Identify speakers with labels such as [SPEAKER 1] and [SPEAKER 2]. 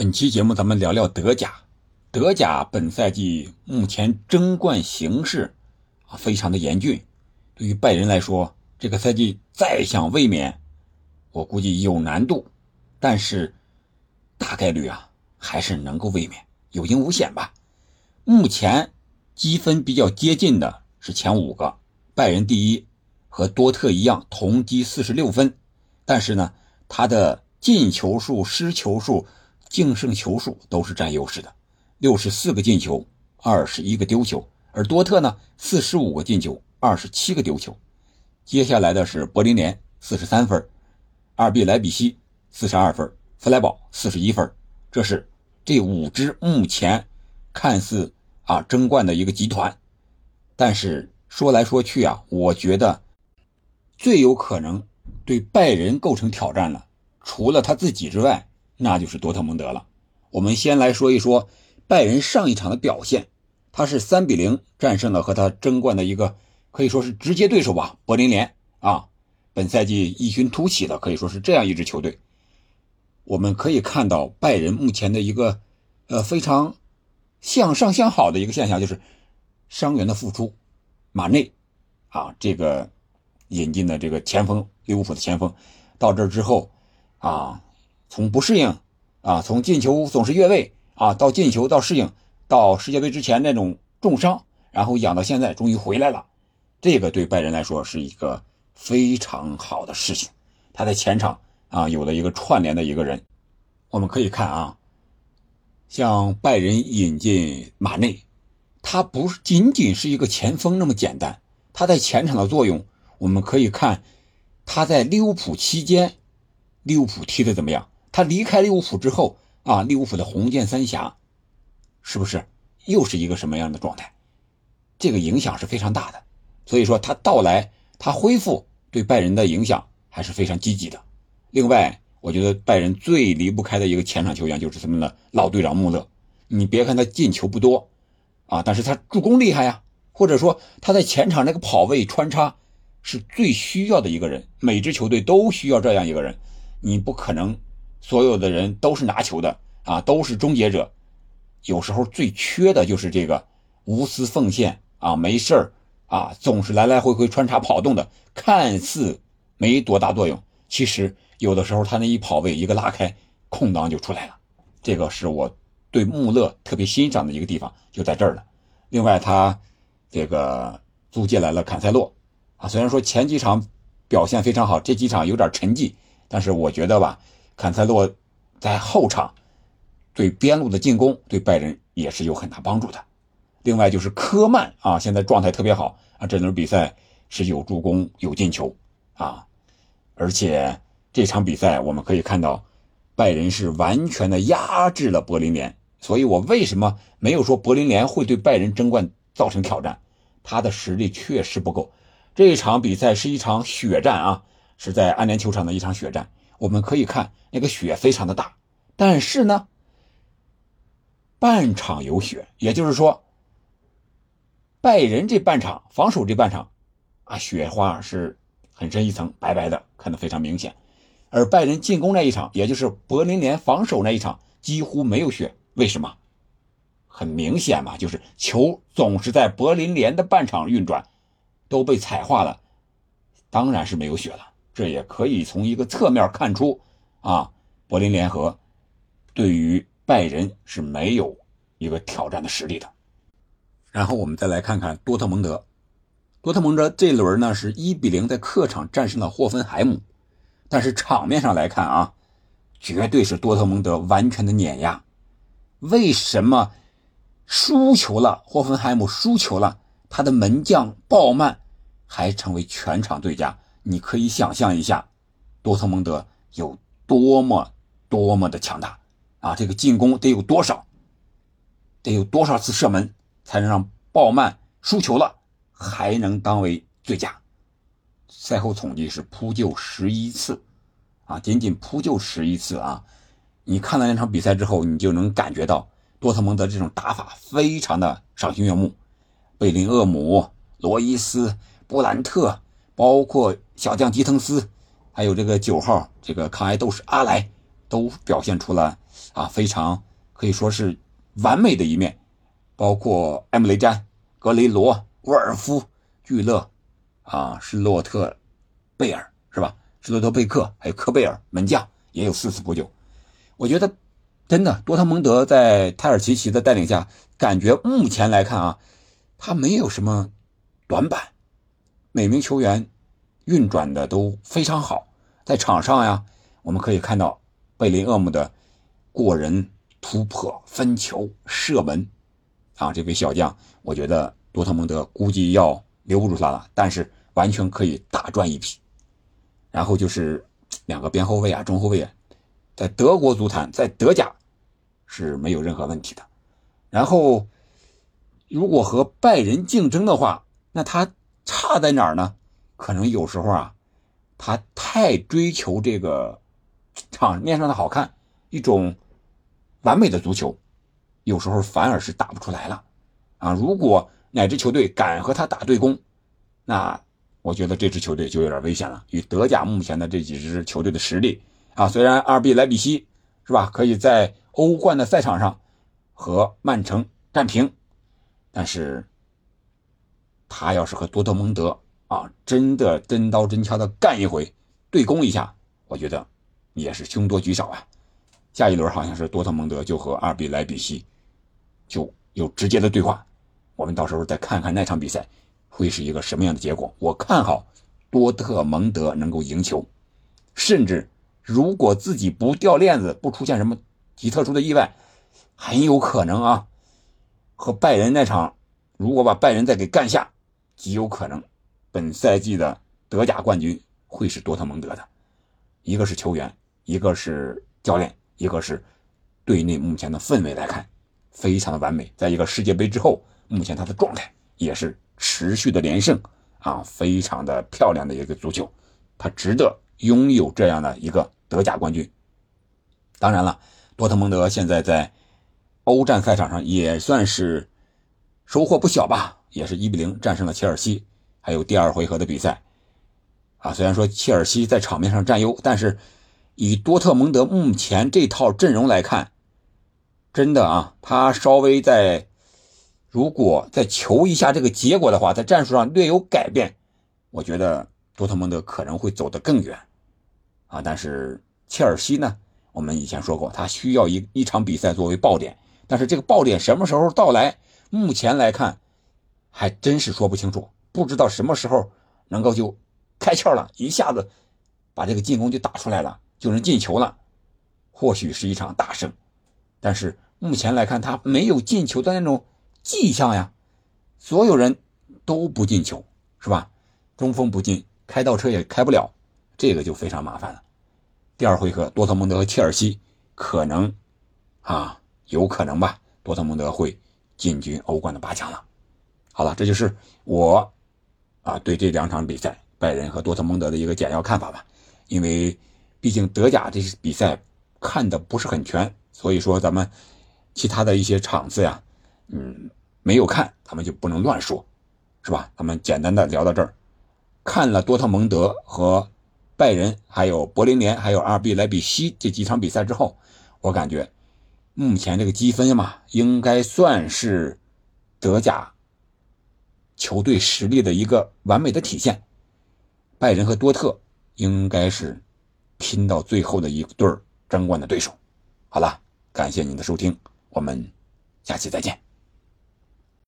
[SPEAKER 1] 本期节目咱们聊聊德甲。德甲本赛季目前争冠形势啊非常的严峻，对于拜仁来说，这个赛季再想卫冕，我估计有难度，但是大概率啊还是能够卫冕，有惊无险吧。目前积分比较接近的是前五个，拜仁第一，和多特一样同积四十六分，但是呢，他的进球数、失球数。净胜球数都是占优势的，六十四个进球，二十一个丢球，而多特呢，四十五个进球，二十七个丢球。接下来的是柏林联，四十三分，二 B 莱比锡四十二分，弗莱堡四十一分。这是这五支目前看似啊争冠的一个集团，但是说来说去啊，我觉得最有可能对拜仁构成挑战了，除了他自己之外。那就是多特蒙德了。我们先来说一说拜仁上一场的表现，他是三比零战胜了和他争冠的一个可以说是直接对手吧，柏林联啊。本赛季异军突起的可以说是这样一支球队。我们可以看到拜仁目前的一个呃非常向上向好的一个现象，就是伤员的复出，马内啊这个引进的这个前锋利物浦的前锋到这之后啊。从不适应啊，从进球总是越位啊，到进球到适应，到世界杯之前那种重伤，然后养到现在终于回来了，这个对拜仁来说是一个非常好的事情。他在前场啊有了一个串联的一个人，我们可以看啊，像拜仁引进马内，他不仅仅是一个前锋那么简单，他在前场的作用，我们可以看他在利物浦期间，利物浦踢的怎么样。他离开利物浦之后啊，利物浦的红箭三峡，是不是又是一个什么样的状态？这个影响是非常大的。所以说他到来，他恢复对拜仁的影响还是非常积极的。另外，我觉得拜仁最离不开的一个前场球员就是他们的老队长穆勒。你别看他进球不多啊，但是他助攻厉害呀，或者说他在前场那个跑位穿插是最需要的一个人。每支球队都需要这样一个人，你不可能。所有的人都是拿球的啊，都是终结者。有时候最缺的就是这个无私奉献啊，没事儿啊，总是来来回回穿插跑动的，看似没多大作用，其实有的时候他那一跑位一个拉开，空档就出来了。这个是我对穆勒特别欣赏的一个地方，就在这儿了。另外，他这个租借来了坎塞洛啊，虽然说前几场表现非常好，这几场有点沉寂，但是我觉得吧。坎塞洛在后场对边路的进攻对拜仁也是有很大帮助的。另外就是科曼啊，现在状态特别好啊，这轮比赛是有助攻有进球啊，而且这场比赛我们可以看到拜仁是完全的压制了柏林联。所以我为什么没有说柏林联会对拜仁争冠造成挑战？他的实力确实不够。这一场比赛是一场血战啊，是在安联球场的一场血战。我们可以看那个雪非常的大，但是呢，半场有雪，也就是说，拜仁这半场防守这半场，啊，雪花是很深一层，白白的，看得非常明显。而拜仁进攻那一场，也就是柏林联防守那一场，几乎没有雪。为什么？很明显嘛，就是球总是在柏林联的半场运转，都被踩化了，当然是没有雪了。这也可以从一个侧面看出，啊，柏林联合对于拜仁是没有一个挑战的实力的。然后我们再来看看多特蒙德，多特蒙德这轮呢是一比零在客场战胜了霍芬海姆，但是场面上来看啊，绝对是多特蒙德完全的碾压。为什么输球了？霍芬海姆输球了，他的门将鲍曼还成为全场最佳。你可以想象一下，多特蒙德有多么多么的强大啊！这个进攻得有多少，得有多少次射门才能让鲍曼输球了还能当为最佳？赛后统计是扑救十一次，啊，仅仅扑救十一次啊！你看了那场比赛之后，你就能感觉到多特蒙德这种打法非常的赏心悦目。贝林厄姆、罗伊斯、布兰特。包括小将吉滕斯，还有这个九号这个抗癌斗士阿莱，都表现出了啊非常可以说是完美的一面，包括埃姆雷詹、格雷罗、沃尔夫、聚勒，啊，施洛特贝尔是吧？施洛特贝克还有科贝尔门将也有四次补救。我觉得真的多特蒙德在泰尔齐奇的带领下，感觉目前来看啊，他没有什么短板，每名球员运转的都非常好，在场上呀，我们可以看到。贝林厄姆的过人突破、分球、射门，啊，这位小将，我觉得多特蒙德估计要留不住他了，但是完全可以大赚一笔。然后就是两个边后卫啊、中后卫，在德国足坛，在德甲是没有任何问题的。然后，如果和拜仁竞争的话，那他差在哪儿呢？可能有时候啊，他太追求这个。场面上的好看，一种完美的足球，有时候反而是打不出来了啊！如果哪支球队敢和他打对攻，那我觉得这支球队就有点危险了。与德甲目前的这几支球队的实力啊，虽然阿尔比莱比锡是吧，可以在欧冠的赛场上和曼城战平，但是他要是和多特蒙德啊，真的真刀真枪的干一回，对攻一下，我觉得。也是凶多吉少啊！下一轮好像是多特蒙德就和二比莱比锡就有直接的对话，我们到时候再看看那场比赛会是一个什么样的结果。我看好多特蒙德能够赢球，甚至如果自己不掉链子，不出现什么极特殊的意外，很有可能啊，和拜仁那场如果把拜仁再给干下，极有可能本赛季的德甲冠军会是多特蒙德的。一个是球员。一个是教练，一个是队内目前的氛围来看，非常的完美。在一个世界杯之后，目前他的状态也是持续的连胜啊，非常的漂亮的一个足球，他值得拥有这样的一个德甲冠军。当然了，多特蒙德现在在欧战赛场上也算是收获不小吧，也是一比零战胜了切尔西。还有第二回合的比赛啊，虽然说切尔西在场面上占优，但是。以多特蒙德目前这套阵容来看，真的啊，他稍微在如果再求一下这个结果的话，在战术上略有改变，我觉得多特蒙德可能会走得更远啊。但是切尔西呢，我们以前说过，他需要一一场比赛作为爆点，但是这个爆点什么时候到来，目前来看还真是说不清楚，不知道什么时候能够就开窍了，一下子把这个进攻就打出来了。就能进球了，或许是一场大胜，但是目前来看，他没有进球的那种迹象呀。所有人都不进球，是吧？中锋不进，开倒车也开不了，这个就非常麻烦了。第二回合，多特蒙德和切尔西可能啊，有可能吧，多特蒙德会进军欧冠的八强了。好了，这就是我啊对这两场比赛拜仁和多特蒙德的一个简要看法吧，因为。毕竟德甲这些比赛看的不是很全，所以说咱们其他的一些场次呀，嗯，没有看，咱们就不能乱说，是吧？咱们简单的聊到这儿。看了多特蒙德和拜仁，还有柏林联，还有阿尔比莱比锡这几场比赛之后，我感觉目前这个积分嘛，应该算是德甲球队实力的一个完美的体现。拜仁和多特应该是。拼到最后的一对争冠的对手。好了，感谢您的收听，我们下期再见。